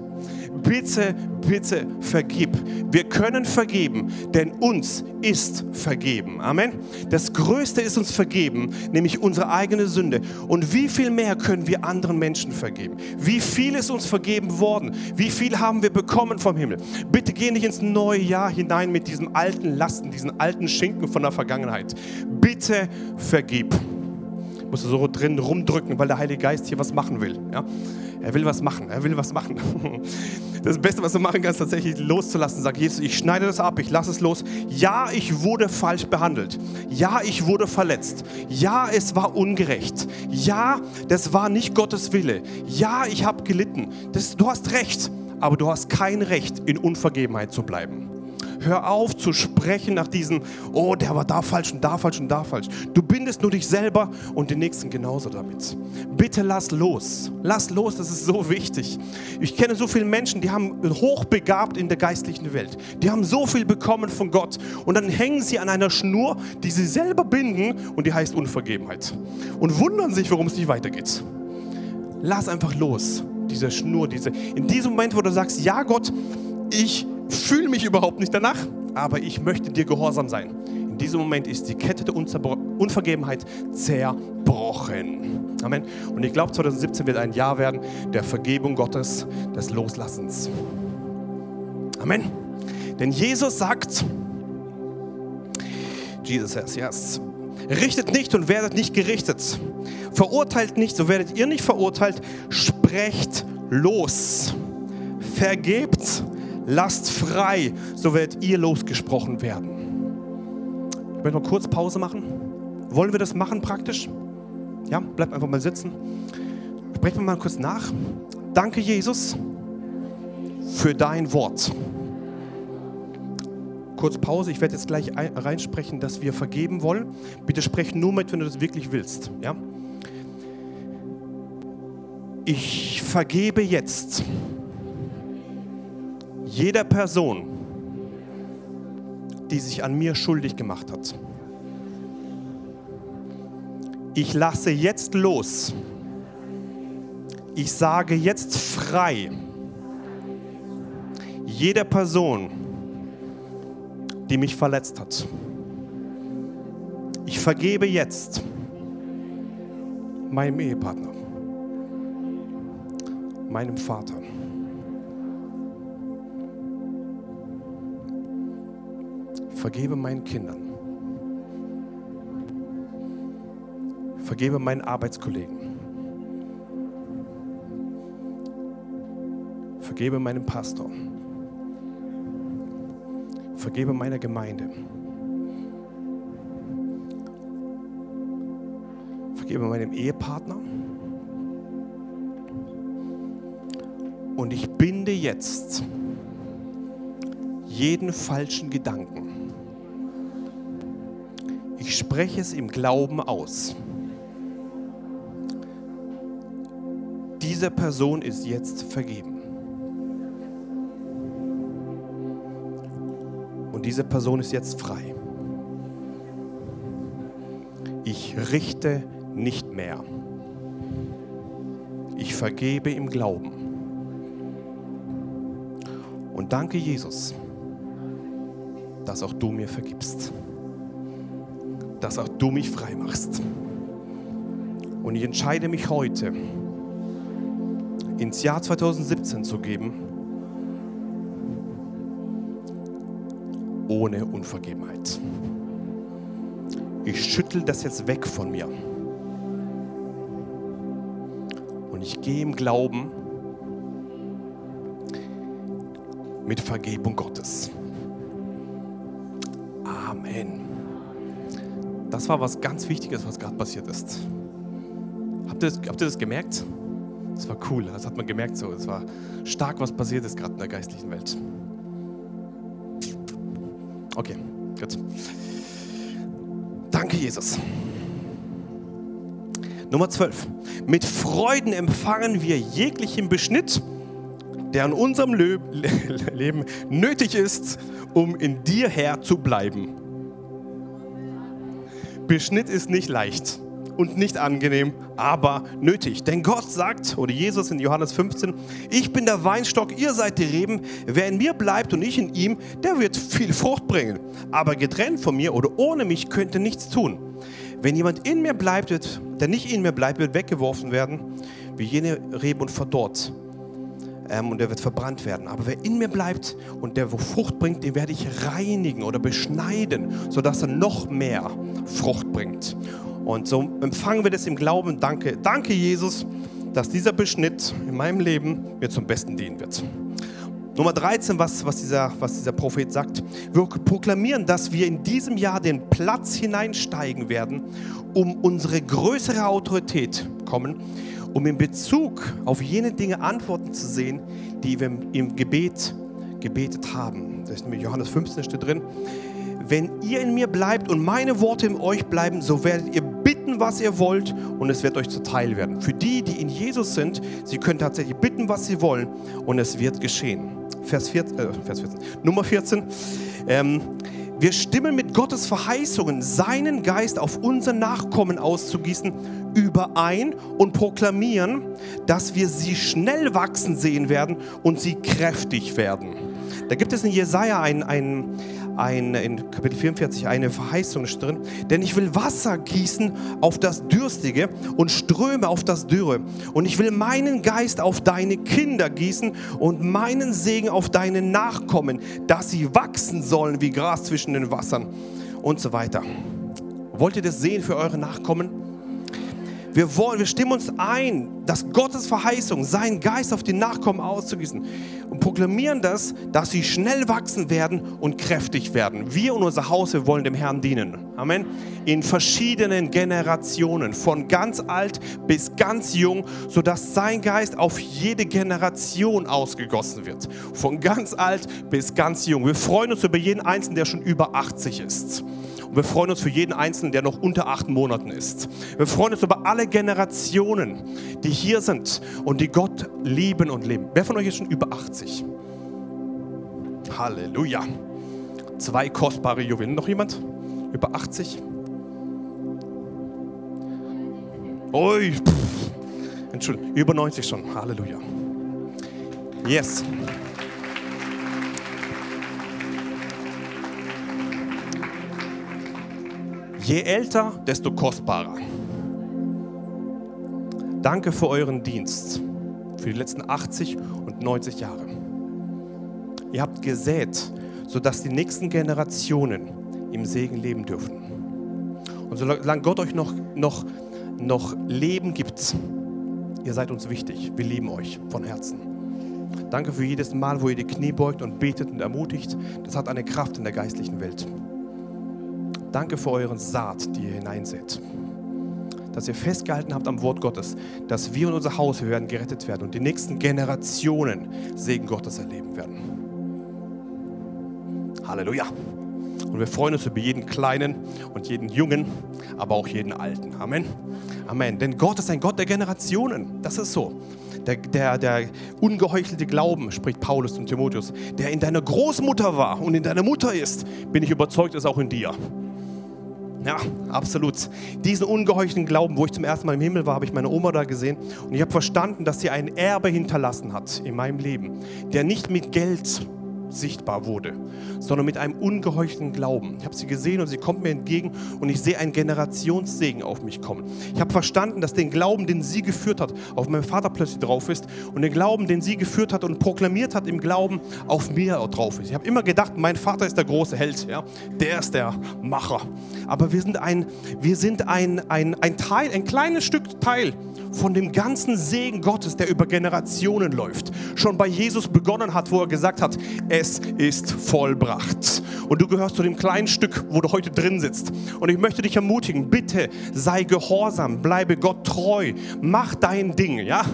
Bitte, bitte vergib. Wir können vergeben, denn uns ist vergeben. Amen. Das Größte ist uns vergeben, nämlich unsere eigene Sünde. Und wie viel mehr können wir anderen Menschen vergeben? Wie viel ist uns vergeben worden? Wie viel haben wir bekommen vom Himmel? Bitte geh nicht ins neue Jahr hinein mit diesen alten Lasten, diesen alten Schinken von der Vergangenheit. Bitte vergib. Ich muss so drin rumdrücken, weil der Heilige Geist hier was machen will. Ja? Er will was machen, er will was machen. Das Beste, was du machen kannst, tatsächlich loszulassen. Sag Jesus, ich schneide das ab, ich lasse es los. Ja, ich wurde falsch behandelt. Ja, ich wurde verletzt. Ja, es war ungerecht. Ja, das war nicht Gottes Wille. Ja, ich habe gelitten. Das, du hast recht, aber du hast kein Recht, in Unvergebenheit zu bleiben. Hör auf zu sprechen nach diesem, oh, der war da falsch und da falsch und da falsch. Du bindest nur dich selber und den Nächsten genauso damit. Bitte lass los. Lass los, das ist so wichtig. Ich kenne so viele Menschen, die haben hochbegabt in der geistlichen Welt. Die haben so viel bekommen von Gott und dann hängen sie an einer Schnur, die sie selber binden und die heißt Unvergebenheit. Und wundern sich, warum es nicht weitergeht. Lass einfach los, diese Schnur, diese. In diesem Moment, wo du sagst, ja Gott, ich fühle mich überhaupt nicht danach, aber ich möchte dir gehorsam sein. In diesem Moment ist die Kette der Unvergebenheit zerbrochen. Amen. Und ich glaube, 2017 wird ein Jahr werden der Vergebung Gottes, des Loslassens. Amen. Denn Jesus sagt, Jesus says, yes, richtet nicht und werdet nicht gerichtet. Verurteilt nicht, so werdet ihr nicht verurteilt. Sprecht los. Vergebt lasst frei, so werdet ihr losgesprochen werden. Ich möchte mal kurz Pause machen. Wollen wir das machen praktisch? Ja, bleibt einfach mal sitzen. Sprechen wir mal kurz nach. Danke, Jesus, für dein Wort. Kurz Pause, ich werde jetzt gleich reinsprechen, dass wir vergeben wollen. Bitte sprech nur mit, wenn du das wirklich willst. Ja? Ich vergebe jetzt jeder Person, die sich an mir schuldig gemacht hat. Ich lasse jetzt los. Ich sage jetzt frei. Jeder Person, die mich verletzt hat. Ich vergebe jetzt meinem Ehepartner, meinem Vater. Vergebe meinen Kindern. Vergebe meinen Arbeitskollegen. Vergebe meinem Pastor. Vergebe meiner Gemeinde. Vergebe meinem Ehepartner. Und ich binde jetzt jeden falschen Gedanken ich spreche es im Glauben aus. Diese Person ist jetzt vergeben. Und diese Person ist jetzt frei. Ich richte nicht mehr. Ich vergebe im Glauben. Und danke Jesus, dass auch du mir vergibst dass auch du mich frei machst. Und ich entscheide mich heute, ins Jahr 2017 zu geben, ohne Unvergebenheit. Ich schüttel das jetzt weg von mir. Und ich gehe im Glauben mit Vergebung Gottes. Das war was ganz Wichtiges, was gerade passiert ist. Habt ihr, das, habt ihr das gemerkt? Das war cool, das hat man gemerkt so. Es war stark, was passiert ist gerade in der geistlichen Welt. Okay, gut. Danke, Jesus. Nummer 12. Mit Freuden empfangen wir jeglichen Beschnitt, der in unserem Leben nötig ist, um in dir Herr zu bleiben. Beschnitt ist nicht leicht und nicht angenehm, aber nötig. Denn Gott sagt, oder Jesus in Johannes 15, ich bin der Weinstock, ihr seid die Reben. Wer in mir bleibt und ich in ihm, der wird viel Frucht bringen. Aber getrennt von mir oder ohne mich könnte nichts tun. Wenn jemand in mir bleibt, wird, der nicht in mir bleibt, wird weggeworfen werden, wie jene Rebe und verdorrt ähm, und er wird verbrannt werden. Aber wer in mir bleibt und der wo Frucht bringt, den werde ich reinigen oder beschneiden, sodass er noch mehr Frucht bringt. Und so empfangen wir das im Glauben. Danke, danke Jesus, dass dieser Beschnitt in meinem Leben mir zum Besten dienen wird. Nummer 13, was, was, dieser, was dieser Prophet sagt. Wir proklamieren, dass wir in diesem Jahr den Platz hineinsteigen werden, um unsere größere Autorität kommen um in Bezug auf jene Dinge Antworten zu sehen, die wir im Gebet gebetet haben. Das ist in Johannes 15 steht drin. Wenn ihr in mir bleibt und meine Worte in euch bleiben, so werdet ihr bitten, was ihr wollt und es wird euch zuteil werden. Für die, die in Jesus sind, sie können tatsächlich bitten, was sie wollen und es wird geschehen. Vers 14, äh, Vers 14 Nummer 14. Ähm, wir stimmen mit Gottes Verheißungen, seinen Geist auf unser Nachkommen auszugießen, überein und proklamieren, dass wir sie schnell wachsen sehen werden und sie kräftig werden. Da gibt es in Jesaja ein, ein, ein, in Kapitel 44 eine Verheißung drin, denn ich will Wasser gießen auf das Dürstige und Ströme auf das Dürre. Und ich will meinen Geist auf deine Kinder gießen und meinen Segen auf deine Nachkommen, dass sie wachsen sollen wie Gras zwischen den Wassern und so weiter. Wollt ihr das sehen für eure Nachkommen? Wir, wollen, wir stimmen uns ein, dass Gottes Verheißung, seinen Geist auf die Nachkommen auszugießen und proklamieren das, dass sie schnell wachsen werden und kräftig werden. Wir und unser Haus, wir wollen dem Herrn dienen. Amen. In verschiedenen Generationen, von ganz alt bis ganz jung, sodass sein Geist auf jede Generation ausgegossen wird. Von ganz alt bis ganz jung. Wir freuen uns über jeden Einzelnen, der schon über 80 ist. Und wir freuen uns für jeden Einzelnen, der noch unter acht Monaten ist. Wir freuen uns über alle Generationen, die hier sind und die Gott lieben und leben. Wer von euch ist schon über 80? Halleluja. Zwei kostbare Juwelen. Noch jemand? Über 80? Ui, pff. Entschuldigung, über 90 schon. Halleluja. Yes. Je älter, desto kostbarer. Danke für euren Dienst, für die letzten 80 und 90 Jahre. Ihr habt gesät, sodass die nächsten Generationen im Segen leben dürfen. Und solange Gott euch noch, noch, noch Leben gibt, ihr seid uns wichtig. Wir lieben euch von Herzen. Danke für jedes Mal, wo ihr die Knie beugt und betet und ermutigt. Das hat eine Kraft in der geistlichen Welt. Danke für euren Saat, die ihr hineinseht. Dass ihr festgehalten habt am Wort Gottes, dass wir und unser Haus, wir werden gerettet werden und die nächsten Generationen Segen Gottes erleben werden. Halleluja. Und wir freuen uns über jeden Kleinen und jeden Jungen, aber auch jeden Alten. Amen. Amen. Denn Gott ist ein Gott der Generationen. Das ist so. Der, der, der ungeheuchelte Glauben, spricht Paulus und Timotheus, der in deiner Großmutter war und in deiner Mutter ist, bin ich überzeugt, ist auch in dir. Ja, absolut. Diesen ungeheuchelten Glauben, wo ich zum ersten Mal im Himmel war, habe ich meine Oma da gesehen und ich habe verstanden, dass sie ein Erbe hinterlassen hat in meinem Leben, der nicht mit Geld sichtbar wurde, sondern mit einem ungeheuchelten Glauben. Ich habe sie gesehen und sie kommt mir entgegen und ich sehe einen Generationssegen auf mich kommen. Ich habe verstanden, dass den Glauben, den sie geführt hat, auf meinem Vater plötzlich drauf ist und den Glauben, den sie geführt hat und proklamiert hat im Glauben, auf mir drauf ist. Ich habe immer gedacht, mein Vater ist der große Held, ja? der ist der Macher. Aber wir sind ein, wir sind ein, ein, ein Teil, ein kleines Stück Teil von dem ganzen Segen Gottes, der über Generationen läuft, schon bei Jesus begonnen hat, wo er gesagt hat, es ist vollbracht. Und du gehörst zu dem kleinen Stück, wo du heute drin sitzt. Und ich möchte dich ermutigen, bitte sei gehorsam, bleibe Gott treu, mach dein Ding, ja?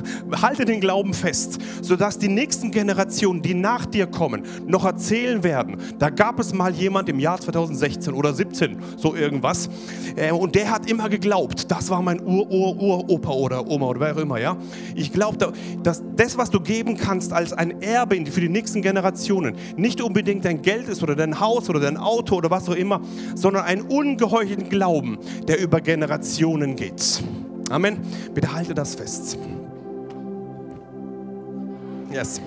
Halte den Glauben fest, sodass die nächsten Generationen, die nach dir kommen, noch erzählen werden. Da gab es mal jemand im Jahr 2016 oder 17, so irgendwas, äh, und der hat immer geglaubt, das war mein Ur-Ur-Ur-Opa oder Oma oder wer auch immer, ja. Ich glaube, dass das, was du geben kannst als ein Erbe für die nächsten Generationen, nicht unbedingt dein Geld ist oder dein Haus oder dein Auto oder was auch immer, sondern ein ungeheuerlichen Glauben, der über Generationen geht. Amen. Bitte halte das fest. Yes.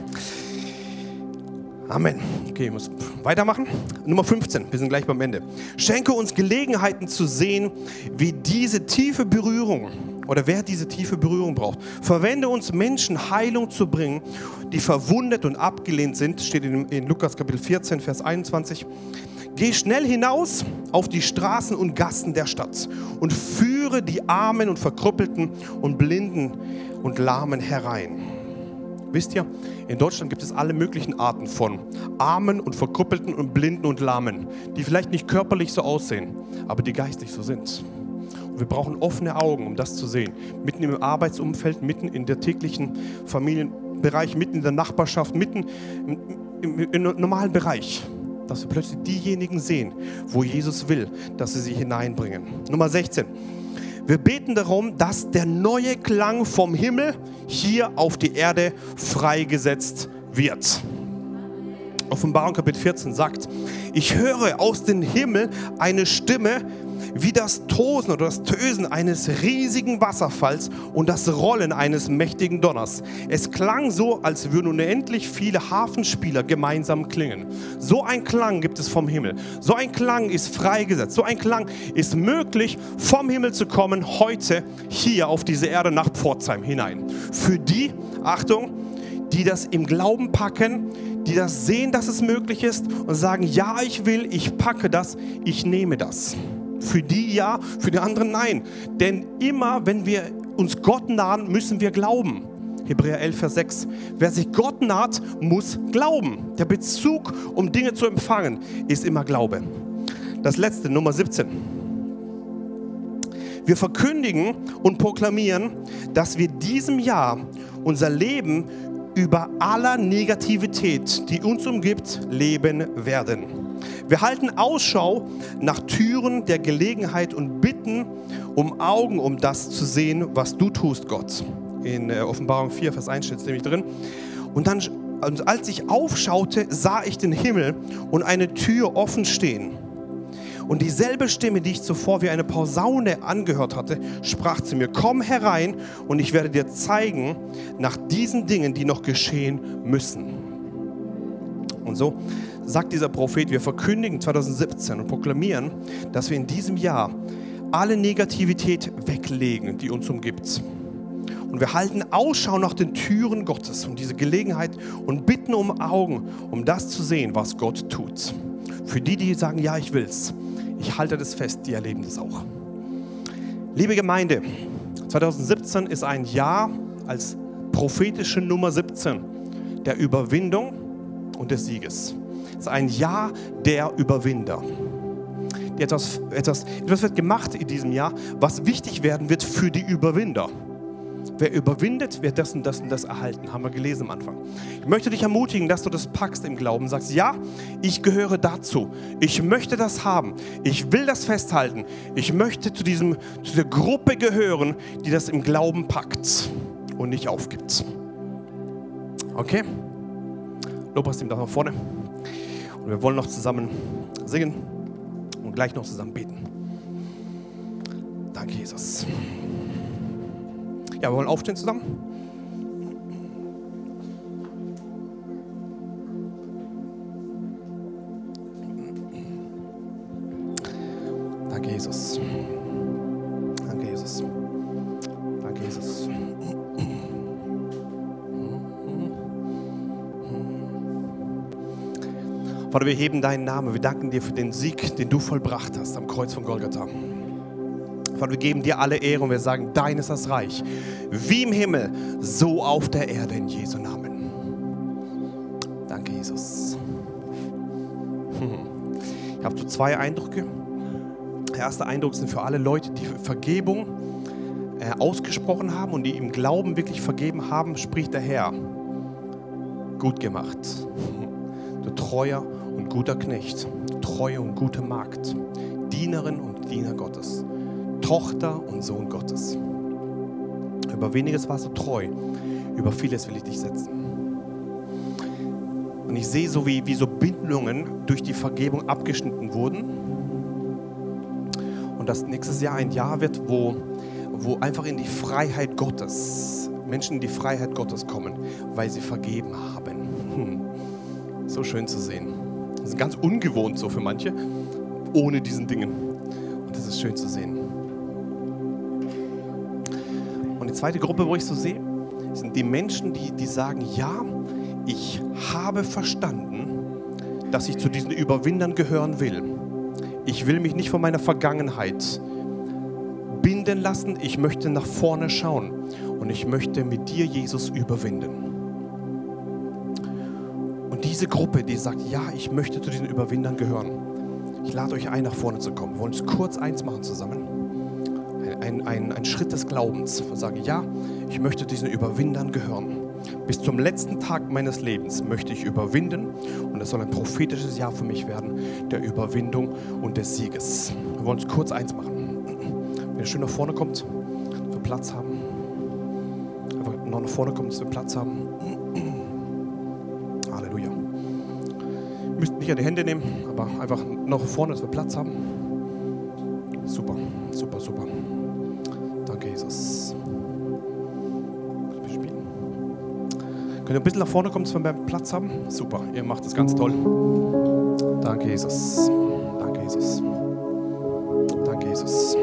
Amen. Okay, ich muss weitermachen. Nummer 15, wir sind gleich beim Ende. Schenke uns Gelegenheiten zu sehen, wie diese tiefe Berührung oder wer diese tiefe Berührung braucht. Verwende uns Menschen Heilung zu bringen, die verwundet und abgelehnt sind, steht in, in Lukas Kapitel 14, Vers 21. Geh schnell hinaus auf die Straßen und Gassen der Stadt und führe die Armen und Verkrüppelten und Blinden und Lahmen herein. Wisst ihr, in Deutschland gibt es alle möglichen Arten von Armen und Verkrüppelten und Blinden und Lahmen, die vielleicht nicht körperlich so aussehen, aber die geistig so sind wir brauchen offene Augen, um das zu sehen. Mitten im Arbeitsumfeld, mitten in der täglichen Familienbereich, mitten in der Nachbarschaft, mitten im, im, im normalen Bereich. Dass wir plötzlich diejenigen sehen, wo Jesus will, dass sie sie hineinbringen. Nummer 16. Wir beten darum, dass der neue Klang vom Himmel hier auf die Erde freigesetzt wird. Offenbarung Kapitel 14 sagt, ich höre aus dem Himmel eine Stimme, wie das Tosen oder das Tösen eines riesigen Wasserfalls und das Rollen eines mächtigen Donners. Es klang so, als würden unendlich viele Hafenspieler gemeinsam klingen. So ein Klang gibt es vom Himmel. So ein Klang ist freigesetzt. So ein Klang ist möglich, vom Himmel zu kommen, heute hier auf diese Erde nach Pforzheim hinein. Für die, Achtung, die das im Glauben packen, die das sehen, dass es möglich ist und sagen, ja, ich will, ich packe das, ich nehme das. Für die ja, für die anderen nein. Denn immer, wenn wir uns Gott nahen, müssen wir glauben. Hebräer 11, Vers 6. Wer sich Gott naht, muss glauben. Der Bezug, um Dinge zu empfangen, ist immer Glaube. Das letzte, Nummer 17. Wir verkündigen und proklamieren, dass wir diesem Jahr unser Leben über aller Negativität, die uns umgibt, leben werden. Wir halten Ausschau nach Türen der Gelegenheit und bitten um Augen, um das zu sehen, was du tust, Gott. In äh, Offenbarung 4, Vers 1 steht es nämlich drin. Und dann und als ich aufschaute, sah ich den Himmel und eine Tür offen stehen. Und dieselbe Stimme, die ich zuvor wie eine Posaune angehört hatte, sprach zu mir, komm herein und ich werde dir zeigen nach diesen Dingen, die noch geschehen müssen. Und so sagt dieser Prophet, wir verkündigen 2017 und proklamieren, dass wir in diesem Jahr alle Negativität weglegen, die uns umgibt. Und wir halten Ausschau nach den Türen Gottes und diese Gelegenheit und bitten um Augen, um das zu sehen, was Gott tut. Für die, die sagen, ja, ich will's. Ich halte das fest, die erleben das auch. Liebe Gemeinde, 2017 ist ein Jahr als prophetische Nummer 17 der Überwindung und des Sieges. Ist ein Jahr der Überwinder. Etwas, etwas, etwas wird gemacht in diesem Jahr, was wichtig werden wird für die Überwinder. Wer überwindet, wird das und das und das erhalten. Haben wir gelesen am Anfang. Ich möchte dich ermutigen, dass du das packst im Glauben. Sagst, ja, ich gehöre dazu. Ich möchte das haben. Ich will das festhalten. Ich möchte zu, diesem, zu dieser Gruppe gehören, die das im Glauben packt und nicht aufgibt. Okay? Lobpreis ihm da nach vorne. Und wir wollen noch zusammen singen und gleich noch zusammen beten. Danke, Jesus. Ja, wir wollen aufstehen zusammen. Danke, Jesus. Vater, wir heben deinen Namen. Wir danken dir für den Sieg, den du vollbracht hast am Kreuz von Golgatha. Vater, wir geben dir alle Ehre und wir sagen, dein ist das Reich. Wie im Himmel, so auf der Erde in Jesu Namen. Danke, Jesus. Ich habe so zwei Eindrücke. Der erste Eindruck sind für alle Leute, die Vergebung äh, ausgesprochen haben und die im Glauben wirklich vergeben haben, spricht der Herr. Gut gemacht. Du treuer und guter Knecht, treue und gute Magd, Dienerin und Diener Gottes. Tochter und Sohn Gottes. Über weniges warst du treu, über vieles will ich dich setzen. Und ich sehe so, wie, wie so Bindungen durch die Vergebung abgeschnitten wurden. Und dass nächstes Jahr ein Jahr wird, wo, wo einfach in die Freiheit Gottes, Menschen in die Freiheit Gottes kommen, weil sie vergeben haben. Hm. So schön zu sehen. Ganz ungewohnt so für manche, ohne diesen Dingen. Und das ist schön zu sehen. die zweite Gruppe, wo ich so sehe, sind die Menschen, die, die sagen, ja, ich habe verstanden, dass ich zu diesen Überwindern gehören will. Ich will mich nicht von meiner Vergangenheit binden lassen. Ich möchte nach vorne schauen und ich möchte mit dir, Jesus, überwinden. Diese Gruppe, die sagt, ja, ich möchte zu diesen Überwindern gehören. Ich lade euch ein, nach vorne zu kommen. Wir wollen uns kurz eins machen zusammen ein, ein, ein Schritt des Glaubens. Wir sagen, ja, ich möchte diesen Überwindern gehören. Bis zum letzten Tag meines Lebens möchte ich überwinden und es soll ein prophetisches Jahr für mich werden, der Überwindung und des Sieges. Wir wollen uns kurz eins machen. Wenn ihr schön nach vorne kommt, dass wir Platz haben. Einfach noch nach vorne kommt, dass wir Platz haben. Nicht an die Hände nehmen, aber einfach noch vorne, dass wir Platz haben. Super, super, super. Danke, Jesus. Könnt ihr ein bisschen nach vorne kommen, dass wir mehr Platz haben? Super, ihr macht es ganz toll. Danke, Jesus. Danke, Jesus. Danke, Jesus.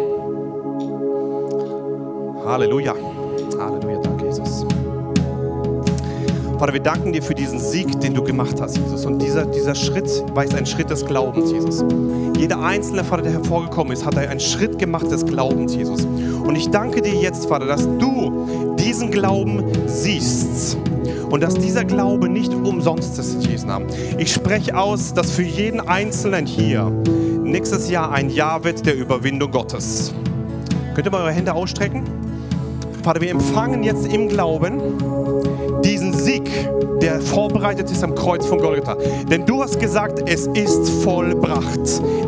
Halleluja, Vater, wir danken dir für diesen Sieg, den du gemacht hast, Jesus. Und dieser, dieser Schritt war jetzt ein Schritt des Glaubens, Jesus. Jeder einzelne Vater, der hervorgekommen ist, hat einen Schritt gemacht des Glaubens, Jesus. Und ich danke dir jetzt, Vater, dass du diesen Glauben siehst. Und dass dieser Glaube nicht umsonst ist in Jesu Namen. Ich spreche aus, dass für jeden Einzelnen hier nächstes Jahr ein Jahr wird der Überwindung Gottes. Könnt ihr mal eure Hände ausstrecken? Vater, wir empfangen jetzt im Glauben diesen Sieg, der vorbereitet ist am Kreuz von Golgatha. Denn du hast gesagt, es ist vollbracht.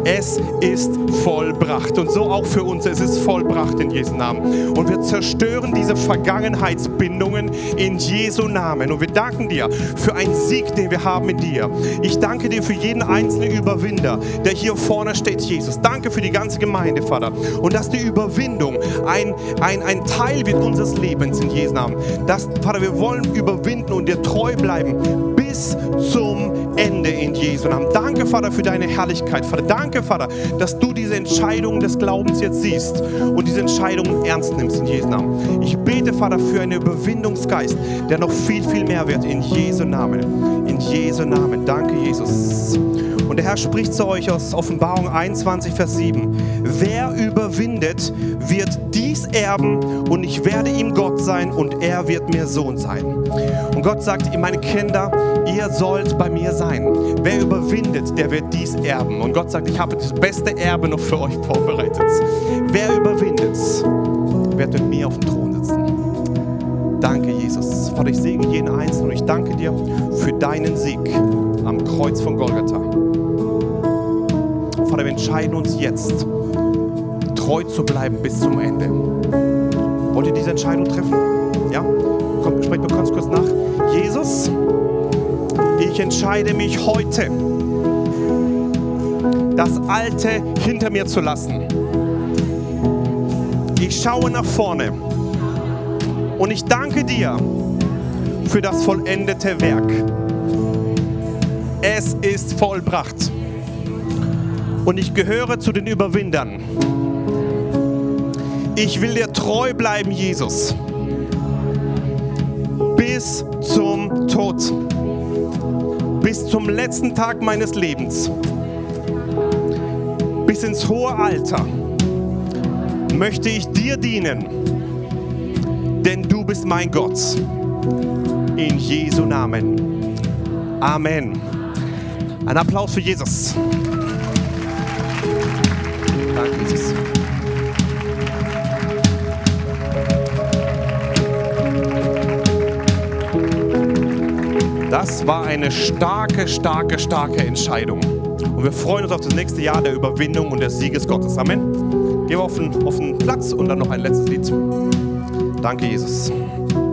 Es ist vollbracht. Und so auch für uns, es ist vollbracht in Jesu Namen. Und wir zerstören diese Vergangenheitsbindungen in Jesu Namen. Und wir danken dir für einen Sieg, den wir haben in dir. Ich danke dir für jeden einzelnen Überwinder, der hier vorne steht, Jesus. Danke für die ganze Gemeinde, Vater. Und dass die Überwindung ein, ein, ein Teil wird unseres Lebens in Jesu Namen. Das, Vater, wir wollen überwinden und dir treu bleiben bis zum Ende in Jesu Namen. Danke, Vater, für deine Herrlichkeit. Vater, danke, Vater, dass du diese Entscheidung des Glaubens jetzt siehst und diese Entscheidung ernst nimmst in Jesu Namen. Ich bete, Vater, für einen Überwindungsgeist, der noch viel, viel mehr wird in Jesu Namen. In Jesu Namen. Danke, Jesus. Der Herr spricht zu euch aus Offenbarung 21, Vers 7. Wer überwindet, wird dies erben und ich werde ihm Gott sein und er wird mir Sohn sein. Und Gott sagt, meine Kinder, ihr sollt bei mir sein. Wer überwindet, der wird dies erben. Und Gott sagt, ich habe das beste Erbe noch für euch vorbereitet. Wer überwindet, wird mit mir auf dem Thron sitzen. Danke, Jesus. Vater, ich segne jeden Einzelnen und ich danke dir für deinen Sieg am Kreuz von Golgatha. Vater, wir entscheiden uns jetzt, treu zu bleiben bis zum Ende. Wollt ihr diese Entscheidung treffen? Ja? Komm, sprecht mir ganz kurz nach. Jesus, ich entscheide mich heute, das Alte hinter mir zu lassen. Ich schaue nach vorne und ich danke dir für das vollendete Werk. Es ist vollbracht. Und ich gehöre zu den Überwindern. Ich will dir treu bleiben, Jesus. Bis zum Tod. Bis zum letzten Tag meines Lebens. Bis ins hohe Alter möchte ich dir dienen. Denn du bist mein Gott. In Jesu Namen. Amen. Ein Applaus für Jesus. Das war eine starke, starke, starke Entscheidung. Und wir freuen uns auf das nächste Jahr der Überwindung und des Sieges Gottes. Amen. Gehen wir auf den, auf den Platz und dann noch ein letztes Lied. Danke, Jesus.